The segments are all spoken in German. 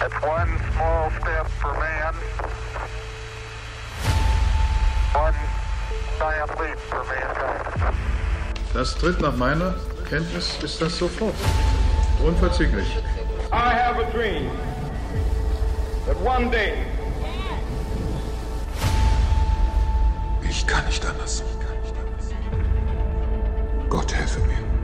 It's one small step for man, one giant leap for mankind. Das tritt nach meiner Kenntnis ist das sofort. Unverzüglich. I have a dream that one day Ich kann nicht anders. Gott helfe mir.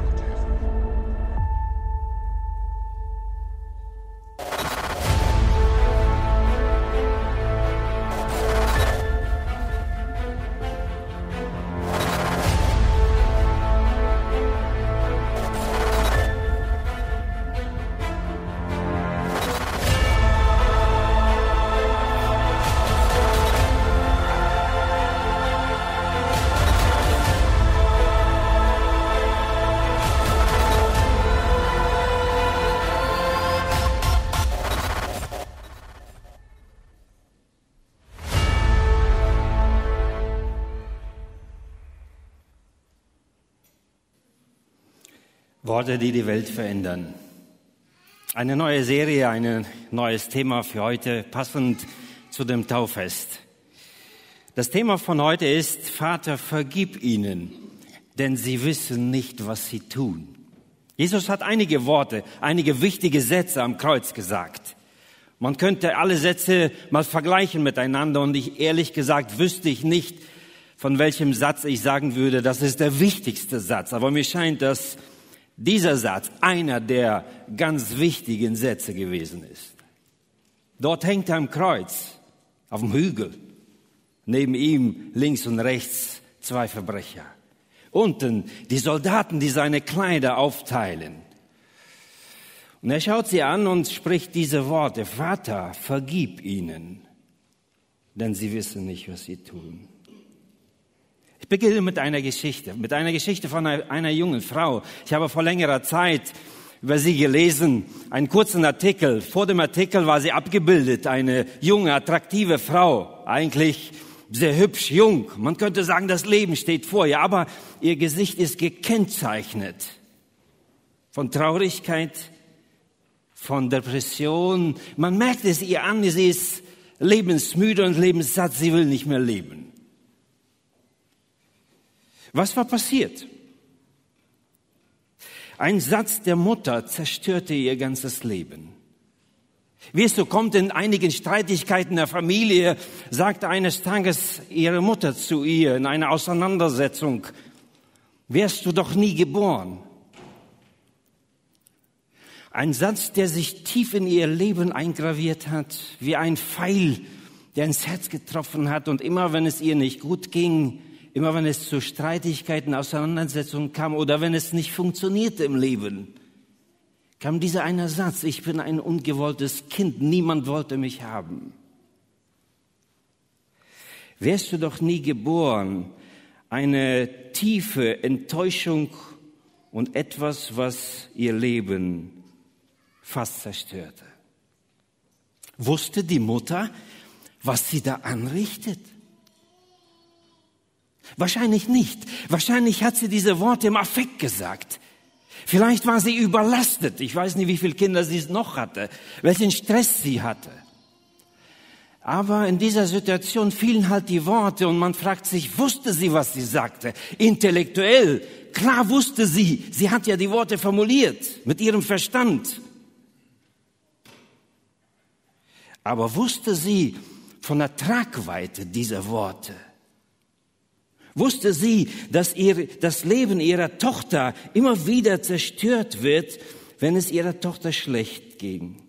Worte, die die Welt verändern. Eine neue Serie, ein neues Thema für heute, passend zu dem Taufest. Das Thema von heute ist, Vater, vergib ihnen, denn sie wissen nicht, was sie tun. Jesus hat einige Worte, einige wichtige Sätze am Kreuz gesagt. Man könnte alle Sätze mal vergleichen miteinander und ich ehrlich gesagt wüsste ich nicht, von welchem Satz ich sagen würde, das ist der wichtigste Satz. Aber mir scheint, dass dieser Satz einer der ganz wichtigen Sätze gewesen ist. Dort hängt er am Kreuz, auf dem Hügel. Neben ihm links und rechts zwei Verbrecher. Unten die Soldaten, die seine Kleider aufteilen. Und er schaut sie an und spricht diese Worte, Vater, vergib ihnen, denn sie wissen nicht, was sie tun. Ich beginne mit einer Geschichte, mit einer Geschichte von einer, einer, jungen Frau. Ich habe vor längerer Zeit über sie gelesen, einen kurzen Artikel. Vor dem Artikel war sie abgebildet, eine junge, attraktive Frau, eigentlich sehr hübsch, jung. Man könnte sagen, das Leben steht vor ihr, aber ihr Gesicht ist gekennzeichnet von Traurigkeit, von Depression. Man merkt es ihr an, sie ist lebensmüde und lebenssatt, sie will nicht mehr leben. Was war passiert? Ein Satz der Mutter zerstörte ihr ganzes Leben. Wie es so kommt in einigen Streitigkeiten der Familie, sagte eines Tages ihre Mutter zu ihr in einer Auseinandersetzung, wärst du doch nie geboren. Ein Satz, der sich tief in ihr Leben eingraviert hat, wie ein Pfeil, der ins Herz getroffen hat und immer wenn es ihr nicht gut ging, Immer wenn es zu Streitigkeiten, Auseinandersetzungen kam oder wenn es nicht funktionierte im Leben, kam dieser eine Satz, ich bin ein ungewolltes Kind, niemand wollte mich haben. Wärst du doch nie geboren, eine tiefe Enttäuschung und etwas, was ihr Leben fast zerstörte. Wusste die Mutter, was sie da anrichtet? Wahrscheinlich nicht. Wahrscheinlich hat sie diese Worte im Affekt gesagt. Vielleicht war sie überlastet. Ich weiß nicht, wie viele Kinder sie noch hatte, welchen Stress sie hatte. Aber in dieser Situation fielen halt die Worte und man fragt sich, wusste sie, was sie sagte? Intellektuell, klar wusste sie. Sie hat ja die Worte formuliert mit ihrem Verstand. Aber wusste sie von der Tragweite dieser Worte? Wusste sie, dass ihr, das Leben ihrer Tochter immer wieder zerstört wird, wenn es ihrer Tochter schlecht ging?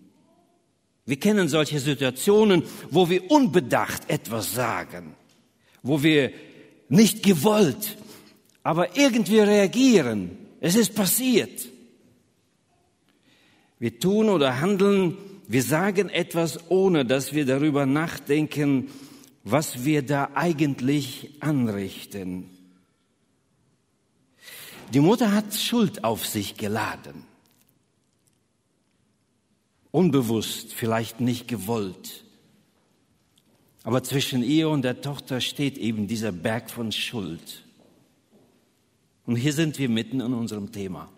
Wir kennen solche Situationen, wo wir unbedacht etwas sagen, wo wir nicht gewollt, aber irgendwie reagieren. Es ist passiert. Wir tun oder handeln, wir sagen etwas, ohne dass wir darüber nachdenken, was wir da eigentlich anrichten. Die Mutter hat Schuld auf sich geladen. Unbewusst, vielleicht nicht gewollt. Aber zwischen ihr und der Tochter steht eben dieser Berg von Schuld. Und hier sind wir mitten in unserem Thema.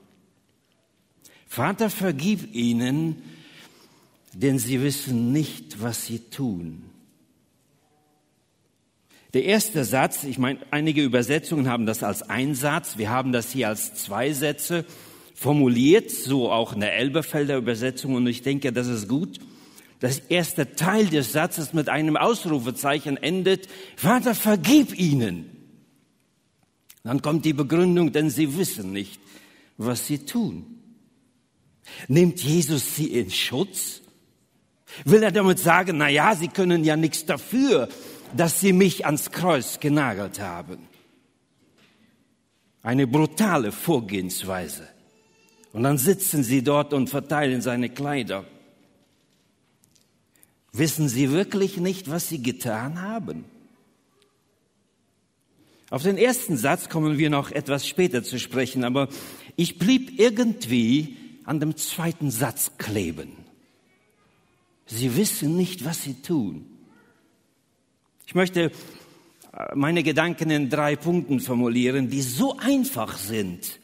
Vater, vergib ihnen, denn sie wissen nicht, was sie tun. Der erste Satz, ich meine, einige Übersetzungen haben das als ein Satz, wir haben das hier als zwei Sätze formuliert, so auch in der Elberfelder Übersetzung, und ich denke, das ist gut. Das erste Teil des Satzes mit einem Ausrufezeichen endet, Vater, vergib ihnen. Dann kommt die Begründung, denn sie wissen nicht, was sie tun. Nimmt Jesus sie in Schutz? Will er damit sagen, na ja, sie können ja nichts dafür, dass sie mich ans Kreuz genagelt haben? Eine brutale Vorgehensweise. Und dann sitzen sie dort und verteilen seine Kleider. Wissen sie wirklich nicht, was sie getan haben? Auf den ersten Satz kommen wir noch etwas später zu sprechen, aber ich blieb irgendwie an dem zweiten Satz kleben. Sie wissen nicht, was sie tun. Ich möchte äh, meine Gedanken in drei Punkten formulieren, die so einfach sind,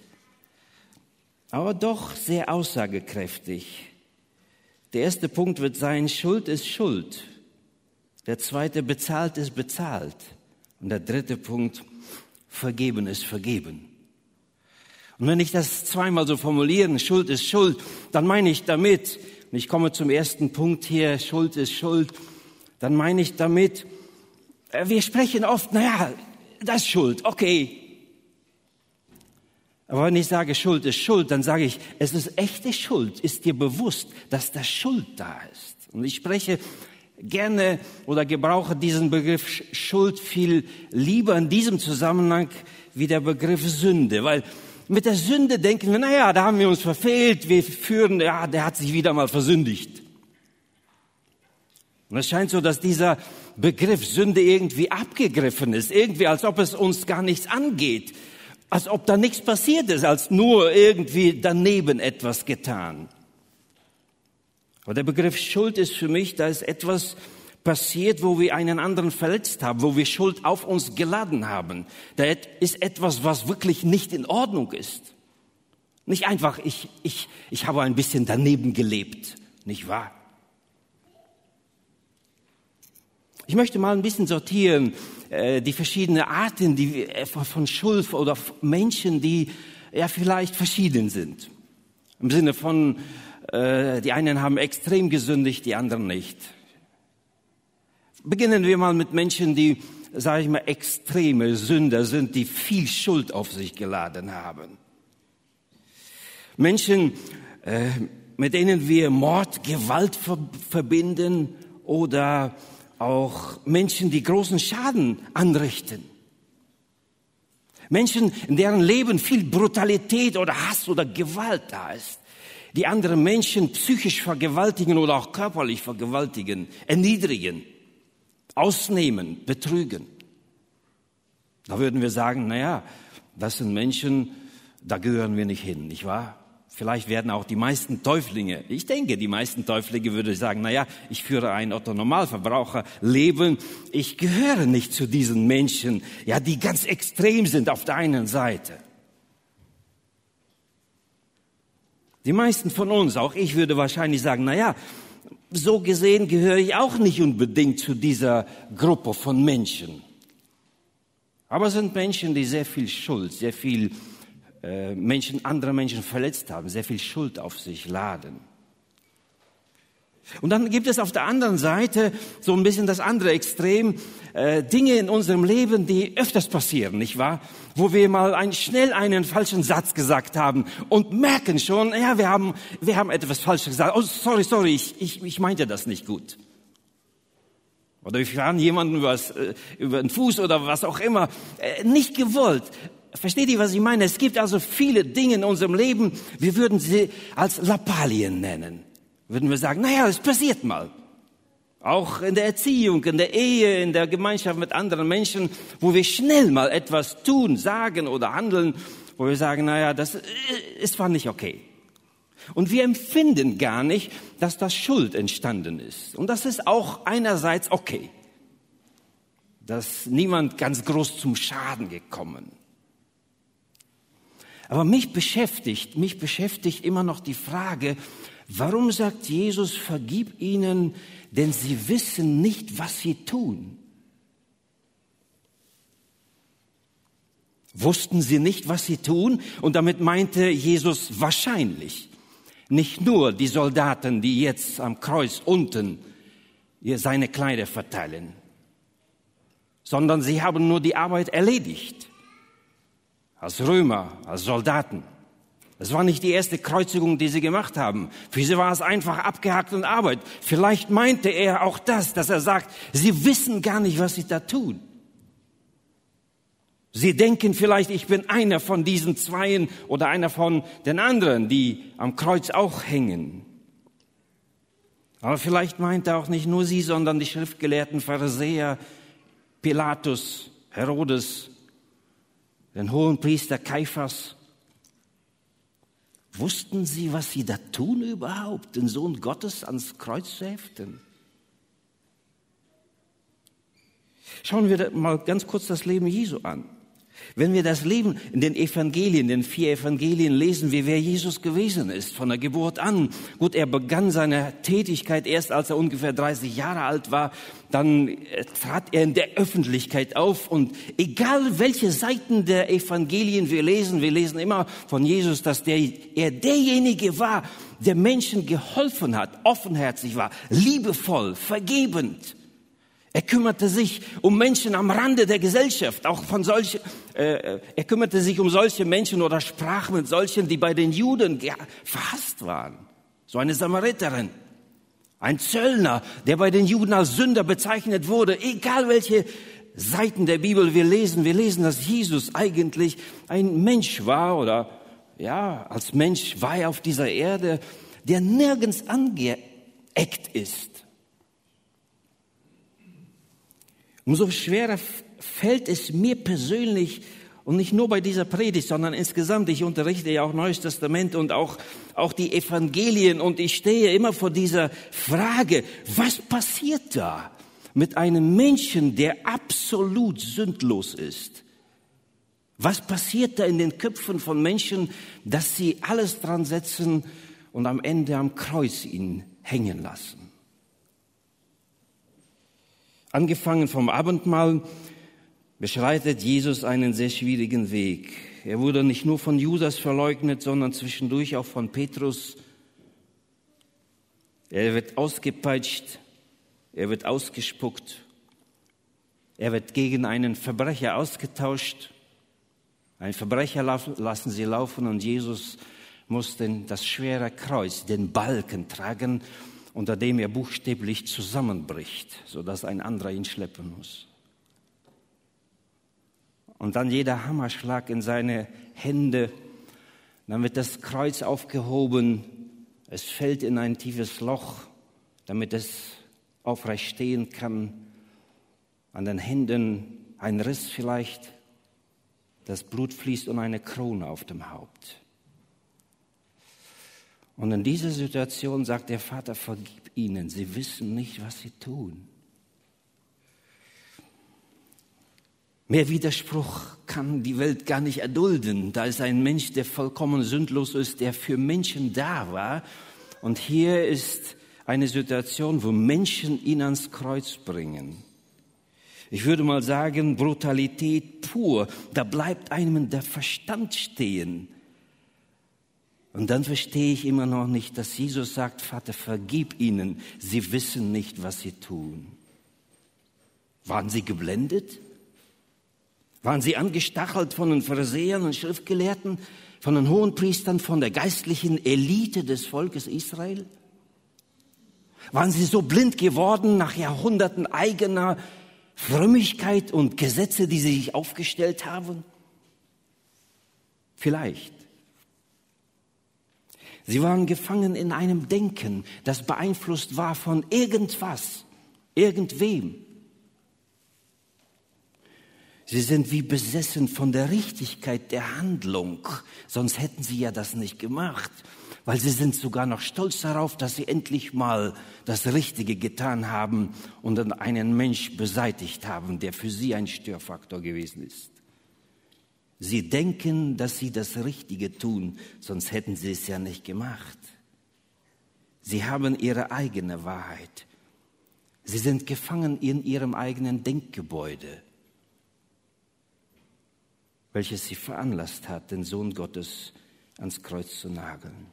aber doch sehr aussagekräftig. Der erste Punkt wird sein, Schuld ist Schuld. Der zweite, bezahlt ist bezahlt. Und der dritte Punkt, vergeben ist vergeben. Und wenn ich das zweimal so formulieren, Schuld ist Schuld, dann meine ich damit, und ich komme zum ersten Punkt hier, Schuld ist Schuld, dann meine ich damit, wir sprechen oft, naja, das ist Schuld, okay. Aber wenn ich sage, Schuld ist Schuld, dann sage ich, es ist echte Schuld. Ist dir bewusst, dass da Schuld da ist? Und ich spreche gerne oder gebrauche diesen Begriff Schuld viel lieber in diesem Zusammenhang wie der Begriff Sünde, weil mit der Sünde denken wir, naja, da haben wir uns verfehlt, wir führen, ja, der hat sich wieder mal versündigt. Und es scheint so, dass dieser Begriff Sünde irgendwie abgegriffen ist, irgendwie als ob es uns gar nichts angeht, als ob da nichts passiert ist, als nur irgendwie daneben etwas getan. Aber der Begriff Schuld ist für mich, da ist etwas passiert, wo wir einen anderen verletzt haben, wo wir Schuld auf uns geladen haben. Da ist etwas, was wirklich nicht in Ordnung ist. Nicht einfach, ich, ich, ich habe ein bisschen daneben gelebt, nicht wahr? Ich möchte mal ein bisschen sortieren, äh, die verschiedenen Arten die, äh, von Schuld oder Menschen, die ja vielleicht verschieden sind. Im Sinne von, äh, die einen haben extrem gesündigt, die anderen nicht. Beginnen wir mal mit Menschen, die, sage ich mal, extreme Sünder sind, die viel Schuld auf sich geladen haben. Menschen, äh, mit denen wir Mord, Gewalt verbinden oder auch Menschen, die großen Schaden anrichten. Menschen, in deren Leben viel Brutalität oder Hass oder Gewalt da ist die andere Menschen psychisch vergewaltigen oder auch körperlich vergewaltigen, erniedrigen, ausnehmen, betrügen. Da würden wir sagen, na ja, das sind Menschen, da gehören wir nicht hin, nicht wahr? Vielleicht werden auch die meisten Täuflinge, ich denke, die meisten Täuflinge würde sagen, na ja, ich führe ein Otto-Normalverbraucher-Leben, ich gehöre nicht zu diesen Menschen, ja, die ganz extrem sind auf der einen Seite. Die meisten von uns, auch ich würde wahrscheinlich sagen, na ja, so gesehen gehöre ich auch nicht unbedingt zu dieser Gruppe von Menschen. Aber es sind Menschen, die sehr viel Schuld, sehr viel äh, Menschen, andere Menschen verletzt haben, sehr viel Schuld auf sich laden. Und dann gibt es auf der anderen Seite so ein bisschen das andere Extrem, äh, Dinge in unserem Leben, die öfters passieren, nicht wahr? Wo wir mal ein, schnell einen falschen Satz gesagt haben und merken schon, ja, wir haben, wir haben etwas Falsches gesagt. Oh, sorry, sorry, ich, ich, ich meinte das nicht gut. Oder wir fahren jemanden übers, äh, über den Fuß oder was auch immer, äh, nicht gewollt. Versteht ihr, was ich meine? Es gibt also viele Dinge in unserem Leben, wir würden sie als Lappalien nennen würden wir sagen, naja, es passiert mal. Auch in der Erziehung, in der Ehe, in der Gemeinschaft mit anderen Menschen, wo wir schnell mal etwas tun, sagen oder handeln, wo wir sagen, naja, das ist zwar nicht okay. Und wir empfinden gar nicht, dass das Schuld entstanden ist. Und das ist auch einerseits okay. Dass niemand ganz groß zum Schaden gekommen. Aber mich beschäftigt, mich beschäftigt immer noch die Frage, warum sagt Jesus, vergib ihnen, denn sie wissen nicht, was sie tun. Wussten sie nicht, was sie tun? Und damit meinte Jesus wahrscheinlich nicht nur die Soldaten, die jetzt am Kreuz unten seine Kleider verteilen, sondern sie haben nur die Arbeit erledigt. Als Römer, als Soldaten. Es war nicht die erste Kreuzigung, die sie gemacht haben. Für sie war es einfach abgehakt und Arbeit. Vielleicht meinte er auch das, dass er sagt, sie wissen gar nicht, was sie da tun. Sie denken vielleicht, ich bin einer von diesen Zweien oder einer von den anderen, die am Kreuz auch hängen. Aber vielleicht meint er auch nicht nur sie, sondern die schriftgelehrten Pharisäer, Pilatus, Herodes, den hohen Priester Kaiphas. Wussten sie, was sie da tun überhaupt, den Sohn Gottes ans Kreuz zu heften? Schauen wir mal ganz kurz das Leben Jesu an. Wenn wir das Leben in den Evangelien, den vier Evangelien lesen, wie wer Jesus gewesen ist, von der Geburt an. Gut, er begann seine Tätigkeit erst, als er ungefähr 30 Jahre alt war. Dann äh, trat er in der Öffentlichkeit auf und egal welche Seiten der Evangelien wir lesen, wir lesen immer von Jesus, dass der, er derjenige war, der Menschen geholfen hat, offenherzig war, liebevoll, vergebend. Er kümmerte sich um Menschen am Rande der Gesellschaft, auch von solchen, äh, er kümmerte sich um solche Menschen oder sprach mit solchen, die bei den Juden verhasst waren. So eine Samariterin, ein Zöllner, der bei den Juden als Sünder bezeichnet wurde, egal welche Seiten der Bibel wir lesen, wir lesen, dass Jesus eigentlich ein Mensch war oder ja, als Mensch war er auf dieser Erde, der nirgends angeeckt ist Umso schwerer fällt es mir persönlich, und nicht nur bei dieser Predigt, sondern insgesamt, ich unterrichte ja auch Neues Testament und auch, auch die Evangelien und ich stehe immer vor dieser Frage, was passiert da mit einem Menschen, der absolut sündlos ist? Was passiert da in den Köpfen von Menschen, dass sie alles dran setzen und am Ende am Kreuz ihn hängen lassen? Angefangen vom Abendmahl beschreitet Jesus einen sehr schwierigen Weg. Er wurde nicht nur von Judas verleugnet, sondern zwischendurch auch von Petrus. Er wird ausgepeitscht, er wird ausgespuckt, er wird gegen einen Verbrecher ausgetauscht. Ein Verbrecher lassen sie laufen und Jesus muss das schwere Kreuz, den Balken tragen unter dem er buchstäblich zusammenbricht, sodass ein anderer ihn schleppen muss. Und dann jeder Hammerschlag in seine Hände, dann wird das Kreuz aufgehoben, es fällt in ein tiefes Loch, damit es aufrecht stehen kann, an den Händen ein Riss vielleicht, das Blut fließt und eine Krone auf dem Haupt. Und in dieser Situation sagt der Vater, vergib ihnen, sie wissen nicht, was sie tun. Mehr Widerspruch kann die Welt gar nicht erdulden. Da ist ein Mensch, der vollkommen sündlos ist, der für Menschen da war. Und hier ist eine Situation, wo Menschen ihn ans Kreuz bringen. Ich würde mal sagen, Brutalität pur. Da bleibt einem der Verstand stehen. Und dann verstehe ich immer noch nicht, dass Jesus sagt, Vater, vergib ihnen, sie wissen nicht, was sie tun. Waren sie geblendet? Waren sie angestachelt von den Pharisäern und Schriftgelehrten, von den Hohenpriestern, von der geistlichen Elite des Volkes Israel? Waren sie so blind geworden nach Jahrhunderten eigener Frömmigkeit und Gesetze, die sie sich aufgestellt haben? Vielleicht. Sie waren gefangen in einem Denken, das beeinflusst war von irgendwas, irgendwem. Sie sind wie besessen von der Richtigkeit der Handlung, sonst hätten sie ja das nicht gemacht, weil sie sind sogar noch stolz darauf, dass sie endlich mal das Richtige getan haben und einen Mensch beseitigt haben, der für sie ein Störfaktor gewesen ist. Sie denken, dass sie das Richtige tun, sonst hätten sie es ja nicht gemacht. Sie haben ihre eigene Wahrheit. Sie sind gefangen in ihrem eigenen Denkgebäude, welches sie veranlasst hat, den Sohn Gottes ans Kreuz zu nageln.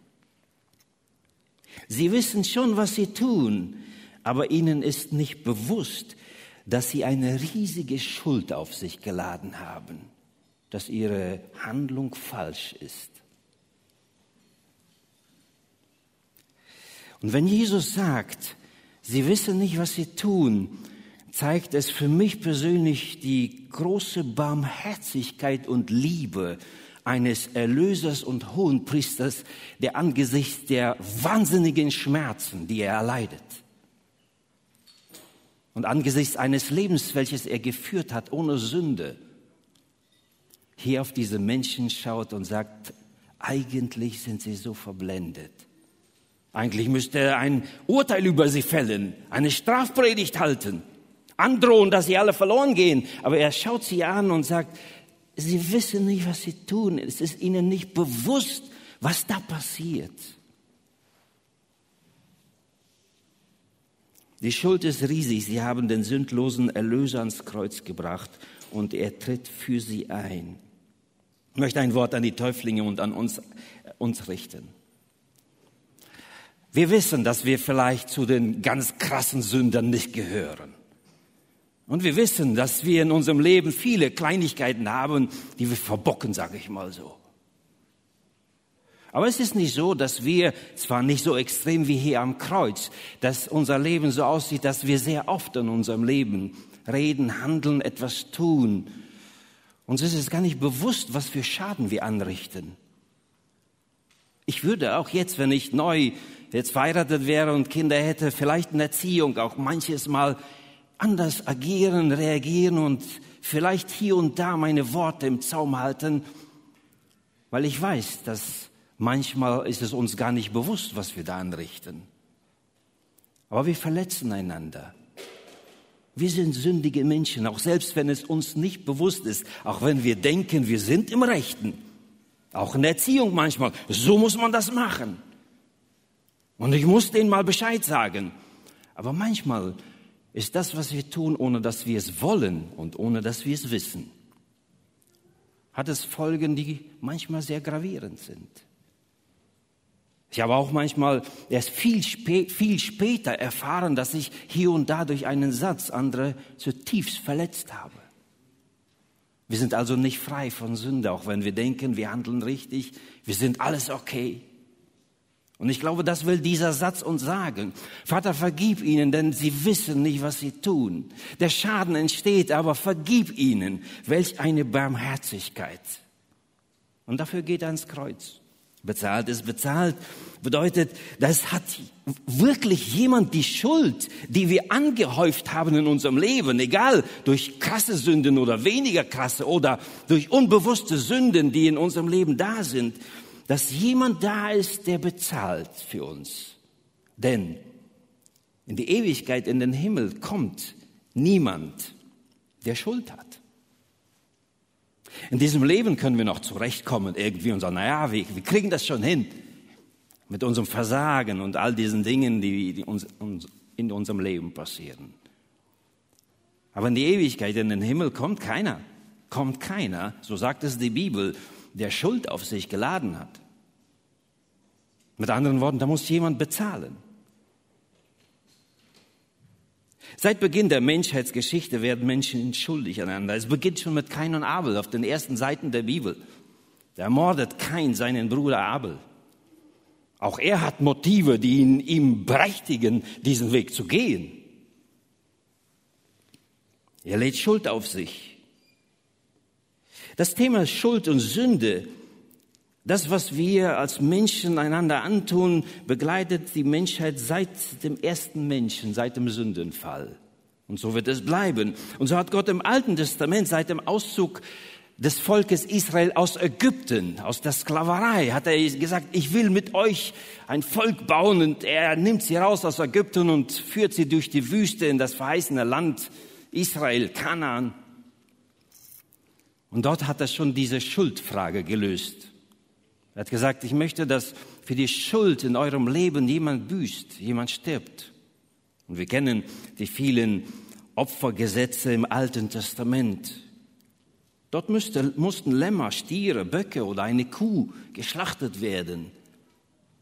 Sie wissen schon, was sie tun, aber ihnen ist nicht bewusst, dass sie eine riesige Schuld auf sich geladen haben, dass ihre Handlung falsch ist. Und wenn Jesus sagt, sie wissen nicht, was sie tun, zeigt es für mich persönlich die große Barmherzigkeit und Liebe eines Erlösers und Hohenpriesters, der angesichts der wahnsinnigen Schmerzen, die er erleidet, und angesichts eines Lebens, welches er geführt hat ohne Sünde, hier auf diese Menschen schaut und sagt, eigentlich sind sie so verblendet. Eigentlich müsste er ein Urteil über sie fällen, eine Strafpredigt halten, androhen, dass sie alle verloren gehen. Aber er schaut sie an und sagt, sie wissen nicht, was sie tun. Es ist ihnen nicht bewusst, was da passiert. Die Schuld ist riesig. Sie haben den sündlosen Erlöser ans Kreuz gebracht und er tritt für sie ein. Möchte ein Wort an die Täuflinge und an uns, uns richten. Wir wissen, dass wir vielleicht zu den ganz krassen Sündern nicht gehören. Und wir wissen, dass wir in unserem Leben viele Kleinigkeiten haben, die wir verbocken, sage ich mal so. Aber es ist nicht so, dass wir, zwar nicht so extrem wie hier am Kreuz, dass unser Leben so aussieht, dass wir sehr oft in unserem Leben reden, handeln, etwas tun. Uns ist es gar nicht bewusst, was für Schaden wir anrichten. Ich würde auch jetzt, wenn ich neu jetzt verheiratet wäre und Kinder hätte, vielleicht in Erziehung auch manches Mal anders agieren, reagieren und vielleicht hier und da meine Worte im Zaum halten, weil ich weiß, dass Manchmal ist es uns gar nicht bewusst, was wir da anrichten. Aber wir verletzen einander. Wir sind sündige Menschen, auch selbst wenn es uns nicht bewusst ist, auch wenn wir denken, wir sind im Rechten. Auch in der Erziehung manchmal. So muss man das machen. Und ich muss denen mal Bescheid sagen. Aber manchmal ist das, was wir tun, ohne dass wir es wollen und ohne dass wir es wissen, hat es Folgen, die manchmal sehr gravierend sind. Ich habe auch manchmal erst viel, spä viel später erfahren, dass ich hier und da durch einen Satz andere zutiefst verletzt habe. Wir sind also nicht frei von Sünde, auch wenn wir denken, wir handeln richtig, wir sind alles okay. Und ich glaube, das will dieser Satz uns sagen. Vater, vergib ihnen, denn sie wissen nicht, was sie tun. Der Schaden entsteht, aber vergib ihnen. Welch eine Barmherzigkeit. Und dafür geht er ans Kreuz. Bezahlt ist bezahlt bedeutet, das hat wirklich jemand die Schuld, die wir angehäuft haben in unserem Leben, egal durch krasse Sünden oder weniger krasse oder durch unbewusste Sünden, die in unserem Leben da sind, dass jemand da ist, der bezahlt für uns. Denn in die Ewigkeit, in den Himmel kommt niemand, der Schuld hat. In diesem Leben können wir noch zurechtkommen irgendwie und sagen, naja, wir, wir kriegen das schon hin mit unserem Versagen und all diesen Dingen, die, die uns, uns in unserem Leben passieren. Aber in die Ewigkeit, in den Himmel kommt keiner, kommt keiner, so sagt es die Bibel, der Schuld auf sich geladen hat. Mit anderen Worten, da muss jemand bezahlen. Seit Beginn der Menschheitsgeschichte werden Menschen schuldig aneinander. Es beginnt schon mit Kain und Abel auf den ersten Seiten der Bibel. Da ermordet Kain seinen Bruder Abel. Auch er hat Motive, die ihn, ihm berechtigen, diesen Weg zu gehen. Er lädt Schuld auf sich. Das Thema Schuld und Sünde das, was wir als Menschen einander antun, begleitet die Menschheit seit dem ersten Menschen, seit dem Sündenfall. Und so wird es bleiben. Und so hat Gott im Alten Testament seit dem Auszug des Volkes Israel aus Ägypten, aus der Sklaverei, hat er gesagt, ich will mit euch ein Volk bauen und er nimmt sie raus aus Ägypten und führt sie durch die Wüste in das verheißene Land Israel, Kanaan. Und dort hat er schon diese Schuldfrage gelöst. Er hat gesagt, ich möchte, dass für die Schuld in eurem Leben jemand büßt, jemand stirbt. Und wir kennen die vielen Opfergesetze im Alten Testament. Dort müsste, mussten Lämmer, Stiere, Böcke oder eine Kuh geschlachtet werden.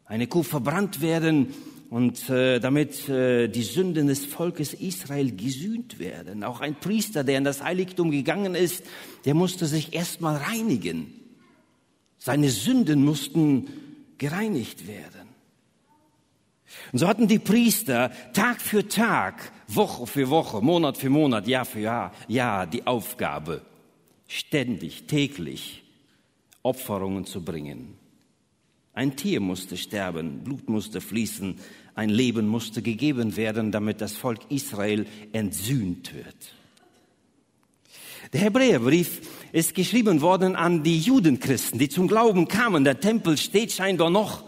Eine Kuh verbrannt werden und äh, damit äh, die Sünden des Volkes Israel gesühnt werden. Auch ein Priester, der in das Heiligtum gegangen ist, der musste sich erstmal reinigen. Seine Sünden mussten gereinigt werden. Und so hatten die Priester Tag für Tag, Woche für Woche, Monat für Monat, Jahr für Jahr, Jahr die Aufgabe, ständig, täglich Opferungen zu bringen. Ein Tier musste sterben, Blut musste fließen, ein Leben musste gegeben werden, damit das Volk Israel entsühnt wird. Der Hebräerbrief ist geschrieben worden an die Judenchristen, die zum Glauben kamen. Der Tempel steht scheinbar noch.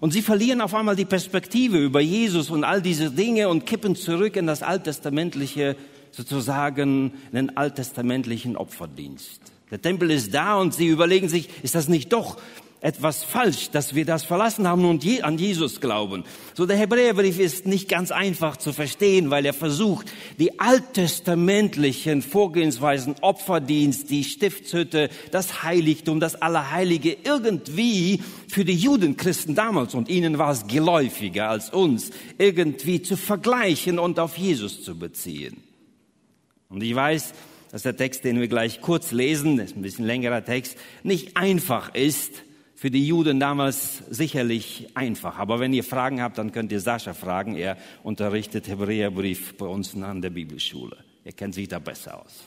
Und sie verlieren auf einmal die Perspektive über Jesus und all diese Dinge und kippen zurück in das alttestamentliche, sozusagen, in den alttestamentlichen Opferdienst. Der Tempel ist da und sie überlegen sich, ist das nicht doch etwas falsch, dass wir das verlassen haben und je, an Jesus glauben. So der Hebräerbrief ist nicht ganz einfach zu verstehen, weil er versucht, die alttestamentlichen Vorgehensweisen, Opferdienst, die Stiftshütte, das Heiligtum, das Allerheilige irgendwie für die Judenchristen damals und ihnen war es geläufiger als uns, irgendwie zu vergleichen und auf Jesus zu beziehen. Und ich weiß, dass der Text, den wir gleich kurz lesen, ist ein bisschen längerer Text, nicht einfach ist, für die Juden damals sicherlich einfach. Aber wenn ihr Fragen habt, dann könnt ihr Sascha fragen. Er unterrichtet Hebräerbrief bei uns an der Bibelschule. Er kennt sich da besser aus.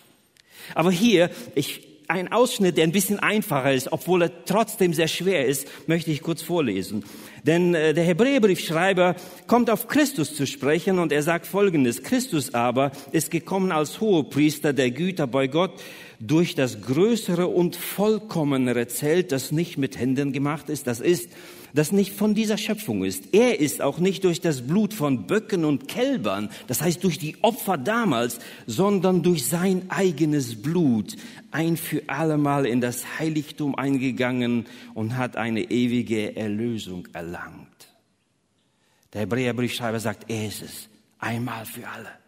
Aber hier, ich, ein Ausschnitt, der ein bisschen einfacher ist, obwohl er trotzdem sehr schwer ist, möchte ich kurz vorlesen. Denn äh, der Hebräerbriefschreiber kommt auf Christus zu sprechen und er sagt Folgendes. Christus aber ist gekommen als Hohepriester der Güter bei Gott durch das größere und vollkommenere Zelt, das nicht mit Händen gemacht ist, das ist, das nicht von dieser Schöpfung ist. Er ist auch nicht durch das Blut von Böcken und Kälbern, das heißt durch die Opfer damals, sondern durch sein eigenes Blut ein für allemal in das Heiligtum eingegangen und hat eine ewige Erlösung erlangt. Der Hebräerbriefschreiber sagt, er ist es, einmal für alle.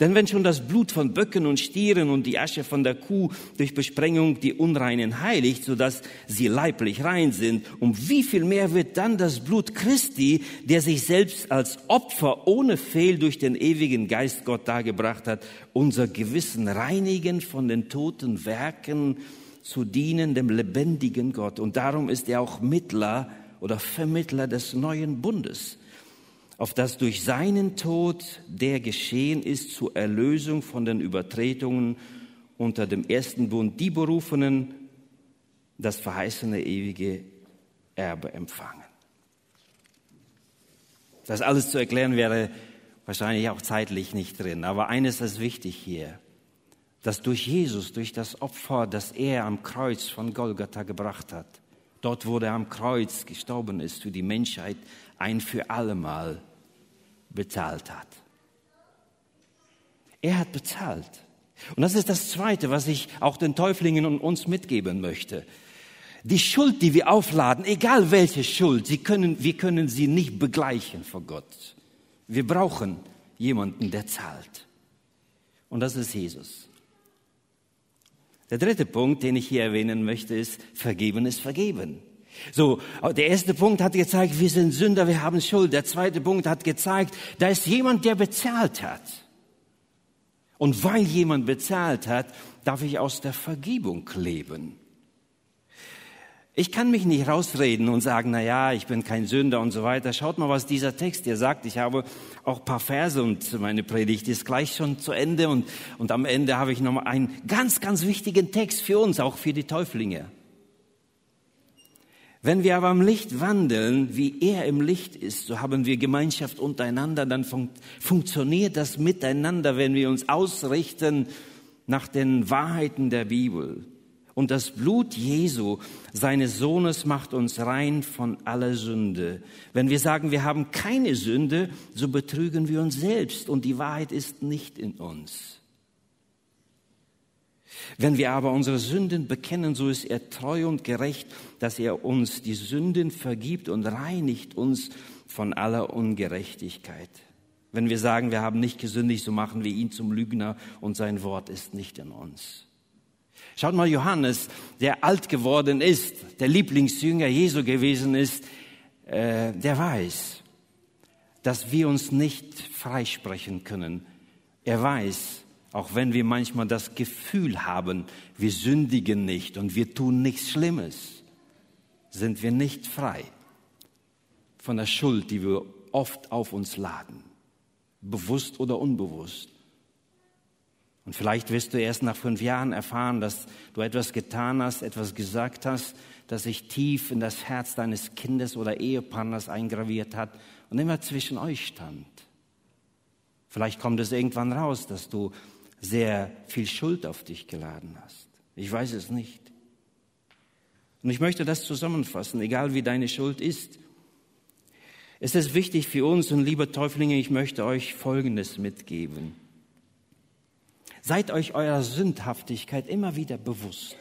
Denn wenn schon das Blut von Böcken und Stieren und die Asche von der Kuh durch Besprengung die Unreinen heiligt, sodass sie leiblich rein sind, um wie viel mehr wird dann das Blut Christi, der sich selbst als Opfer ohne Fehl durch den ewigen Geist Gott dargebracht hat, unser Gewissen reinigen von den toten Werken zu dienen dem lebendigen Gott. Und darum ist er auch Mittler oder Vermittler des neuen Bundes auf das durch seinen Tod der geschehen ist zur Erlösung von den Übertretungen unter dem ersten Bund, die Berufenen das verheißene ewige Erbe empfangen. Das alles zu erklären wäre wahrscheinlich auch zeitlich nicht drin. Aber eines ist wichtig hier, dass durch Jesus, durch das Opfer, das er am Kreuz von Golgatha gebracht hat, dort, wo er am Kreuz gestorben ist für die Menschheit, ein für allemal bezahlt hat. Er hat bezahlt. Und das ist das Zweite, was ich auch den Täuflingen und uns mitgeben möchte. Die Schuld, die wir aufladen, egal welche Schuld, sie können, wir können sie nicht begleichen vor Gott. Wir brauchen jemanden, der zahlt. Und das ist Jesus. Der dritte Punkt, den ich hier erwähnen möchte, ist, vergeben ist vergeben. So, der erste Punkt hat gezeigt, wir sind Sünder, wir haben Schuld. Der zweite Punkt hat gezeigt, da ist jemand, der bezahlt hat. Und weil jemand bezahlt hat, darf ich aus der Vergebung leben. Ich kann mich nicht rausreden und sagen, na ja, ich bin kein Sünder und so weiter. Schaut mal, was dieser Text hier sagt. Ich habe auch paar Verse und meine Predigt ist gleich schon zu Ende und, und am Ende habe ich noch mal einen ganz, ganz wichtigen Text für uns, auch für die Täuflinge. Wenn wir aber im Licht wandeln, wie er im Licht ist, so haben wir Gemeinschaft untereinander, dann fun funktioniert das miteinander, wenn wir uns ausrichten nach den Wahrheiten der Bibel. Und das Blut Jesu, seines Sohnes, macht uns rein von aller Sünde. Wenn wir sagen, wir haben keine Sünde, so betrügen wir uns selbst und die Wahrheit ist nicht in uns. Wenn wir aber unsere Sünden bekennen, so ist er treu und gerecht, dass er uns die Sünden vergibt und reinigt uns von aller Ungerechtigkeit. Wenn wir sagen, wir haben nicht gesündigt, so machen wir ihn zum Lügner und sein Wort ist nicht in uns. Schaut mal, Johannes, der alt geworden ist, der Lieblingsjünger Jesu gewesen ist, äh, der weiß, dass wir uns nicht freisprechen können. Er weiß, auch wenn wir manchmal das Gefühl haben, wir sündigen nicht und wir tun nichts Schlimmes, sind wir nicht frei von der Schuld, die wir oft auf uns laden, bewusst oder unbewusst. Und vielleicht wirst du erst nach fünf Jahren erfahren, dass du etwas getan hast, etwas gesagt hast, das sich tief in das Herz deines Kindes oder Ehepartners eingraviert hat und immer zwischen euch stand. Vielleicht kommt es irgendwann raus, dass du sehr viel Schuld auf dich geladen hast. Ich weiß es nicht. Und ich möchte das zusammenfassen, egal wie deine Schuld ist. Es ist wichtig für uns und liebe Täuflinge, ich möchte euch Folgendes mitgeben. Seid euch eurer Sündhaftigkeit immer wieder bewusst.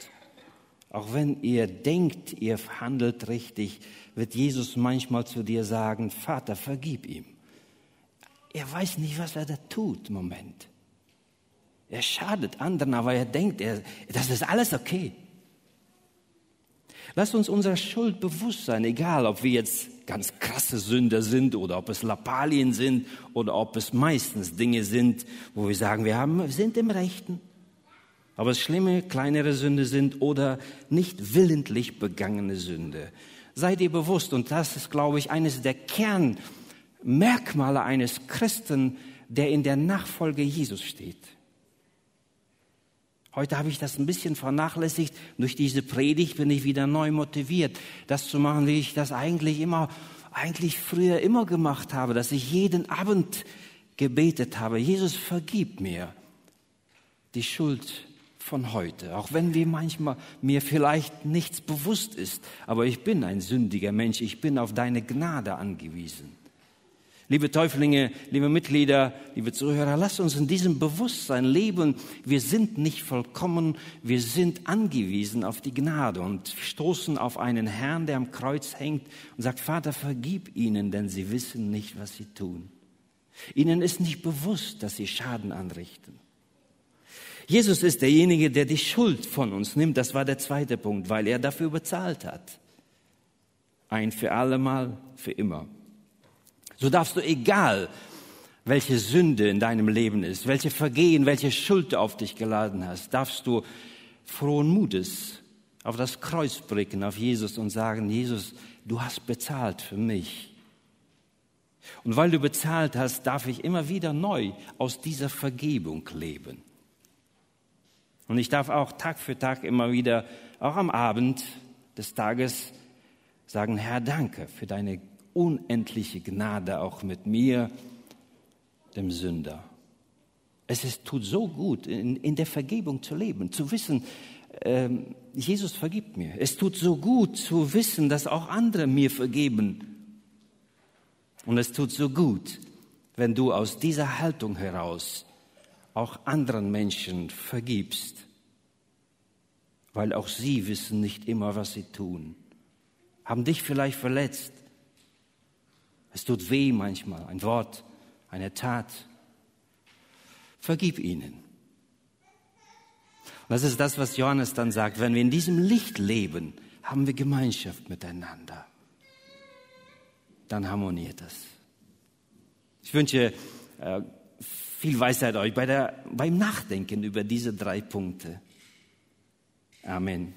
Auch wenn ihr denkt, ihr handelt richtig, wird Jesus manchmal zu dir sagen, Vater, vergib ihm. Er weiß nicht, was er da tut Moment. Er schadet anderen, aber er denkt, er, das ist alles okay. Lasst uns unserer Schuld bewusst sein, egal ob wir jetzt ganz krasse Sünder sind oder ob es Lappalien sind oder ob es meistens Dinge sind, wo wir sagen, wir, haben, wir sind im Rechten. Aber es schlimme, kleinere Sünde sind oder nicht willentlich begangene Sünde. Seid ihr bewusst, und das ist, glaube ich, eines der Kernmerkmale eines Christen, der in der Nachfolge Jesus steht. Heute habe ich das ein bisschen vernachlässigt. Durch diese Predigt bin ich wieder neu motiviert, das zu machen, wie ich das eigentlich immer, eigentlich früher immer gemacht habe, dass ich jeden Abend gebetet habe. Jesus, vergib mir die Schuld von heute, auch wenn mir manchmal mir vielleicht nichts bewusst ist, aber ich bin ein sündiger Mensch, ich bin auf deine Gnade angewiesen. Liebe Täuflinge, liebe Mitglieder, liebe Zuhörer, lasst uns in diesem Bewusstsein leben. Wir sind nicht vollkommen, wir sind angewiesen auf die Gnade und stoßen auf einen Herrn, der am Kreuz hängt und sagt, Vater, vergib ihnen, denn sie wissen nicht, was sie tun. Ihnen ist nicht bewusst, dass sie Schaden anrichten. Jesus ist derjenige, der die Schuld von uns nimmt. Das war der zweite Punkt, weil er dafür bezahlt hat. Ein für allemal, für immer. So darfst du, egal welche Sünde in deinem Leben ist, welche Vergehen, welche Schuld auf dich geladen hast, darfst du frohen Mutes auf das Kreuz blicken, auf Jesus und sagen, Jesus, du hast bezahlt für mich. Und weil du bezahlt hast, darf ich immer wieder neu aus dieser Vergebung leben. Und ich darf auch Tag für Tag immer wieder, auch am Abend des Tages, sagen, Herr, danke für deine unendliche Gnade auch mit mir, dem Sünder. Es ist, tut so gut, in, in der Vergebung zu leben, zu wissen, ähm, Jesus vergibt mir. Es tut so gut zu wissen, dass auch andere mir vergeben. Und es tut so gut, wenn du aus dieser Haltung heraus auch anderen Menschen vergibst, weil auch sie wissen nicht immer, was sie tun, haben dich vielleicht verletzt, es tut weh manchmal, ein Wort, eine Tat. Vergib ihnen. Und das ist das, was Johannes dann sagt. Wenn wir in diesem Licht leben, haben wir Gemeinschaft miteinander. Dann harmoniert das. Ich wünsche äh, viel Weisheit euch bei der, beim Nachdenken über diese drei Punkte. Amen.